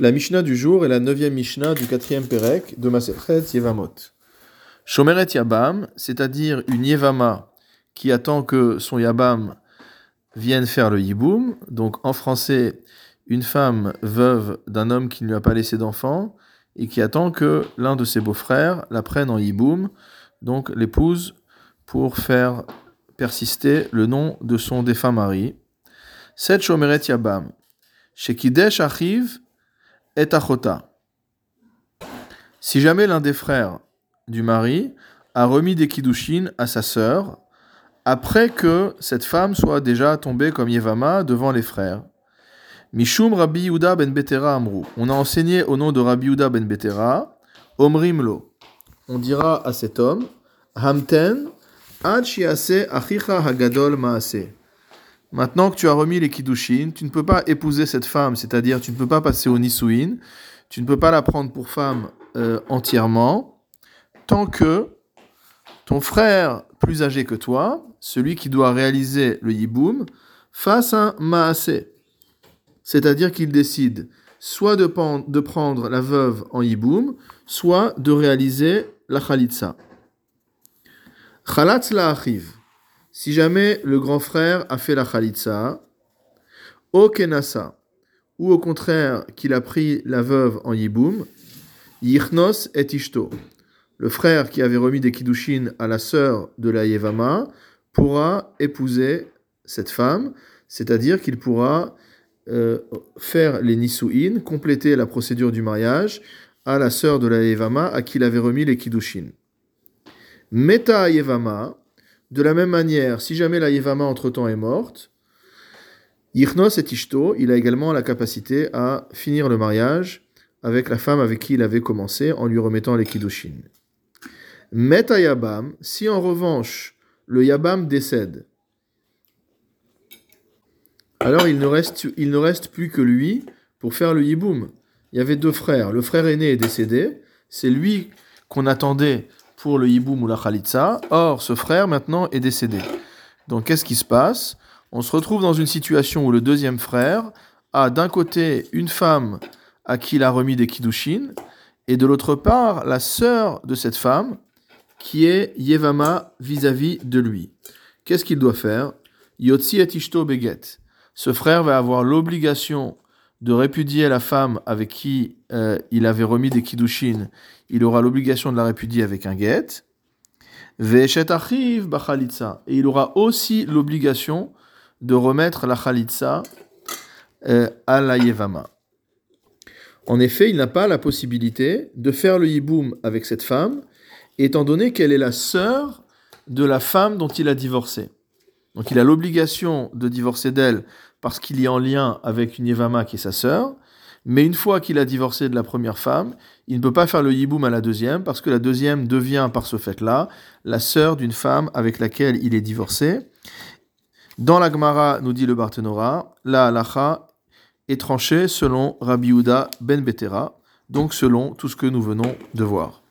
La Mishnah du jour est la neuvième Mishnah du quatrième Perek de Maserhet Yevamot. Shomeret Yabam, c'est-à-dire une Yevama qui attend que son Yabam vienne faire le Yiboum. Donc en français, une femme veuve d'un homme qui ne lui a pas laissé d'enfant et qui attend que l'un de ses beaux-frères la prenne en Yiboum, donc l'épouse, pour faire persister le nom de son défunt mari. Cette Shomeret Yabam. Shekidesh arrive et. Si jamais l'un des frères du mari a remis des kiddushin à sa sœur, après que cette femme soit déjà tombée comme Yevama devant les frères. Mishum Rabbi Yuda ben Betera Amrou. On a enseigné au nom de Rabbi Yuda ben Betera, Omrimlo. On dira à cet homme, Hamten, Ad Achicha Hagadol Maase. Maintenant que tu as remis les kiddushin, tu ne peux pas épouser cette femme, c'est-à-dire tu ne peux pas passer au nisuin, tu ne peux pas la prendre pour femme euh, entièrement, tant que ton frère plus âgé que toi, celui qui doit réaliser le yiboum, fasse un maasé. C'est-à-dire qu'il décide soit de, prendre la veuve en yiboum, soit de réaliser la khalitsa. Khalatz la arrive. Si jamais le grand frère a fait la khalitsa, au kenasa, ou au contraire qu'il a pris la veuve en yiboum, yichnos et ishto. Le frère qui avait remis des kiddushin à la sœur de la Yevama pourra épouser cette femme, c'est-à-dire qu'il pourra euh, faire les nisuin, compléter la procédure du mariage à la sœur de la Yevama à qui il avait remis les kiddushin. Meta Yevama, de la même manière, si jamais la Yevama entre-temps est morte, Yichnos et Ishto, il a également la capacité à finir le mariage avec la femme avec qui il avait commencé en lui remettant les Kiddushin. Meta Yabam, si en revanche le Yabam décède, alors il ne, reste, il ne reste plus que lui pour faire le Yiboum. Il y avait deux frères. Le frère aîné est décédé. C'est lui qu'on attendait pour le Yiboum ou. Or, ce frère maintenant est décédé. Donc, qu'est-ce qui se passe? On se retrouve dans une situation où le deuxième frère a d'un côté une femme à qui il a remis des kiddushin, et de l'autre part la sœur de cette femme qui est Yevama vis-à-vis de lui. Qu'est-ce qu'il doit faire? Yotzi et Ishto Beget. Ce frère va avoir l'obligation de répudier la femme avec qui euh, il avait remis des kiddushin, il aura l'obligation de la répudier avec un bachalitza. Et il aura aussi l'obligation de remettre la chalitza euh, à la yevama. En effet, il n'a pas la possibilité de faire le yiboum avec cette femme, étant donné qu'elle est la sœur de la femme dont il a divorcé. Donc il a l'obligation de divorcer d'elle parce qu'il est en lien avec une Yevama qui est sa sœur, mais une fois qu'il a divorcé de la première femme, il ne peut pas faire le yiboum à la deuxième, parce que la deuxième devient par ce fait-là la sœur d'une femme avec laquelle il est divorcé. Dans la Gemara, nous dit le Barthénora, la halacha est tranchée selon Rabbi Uda ben Betera, donc selon tout ce que nous venons de voir.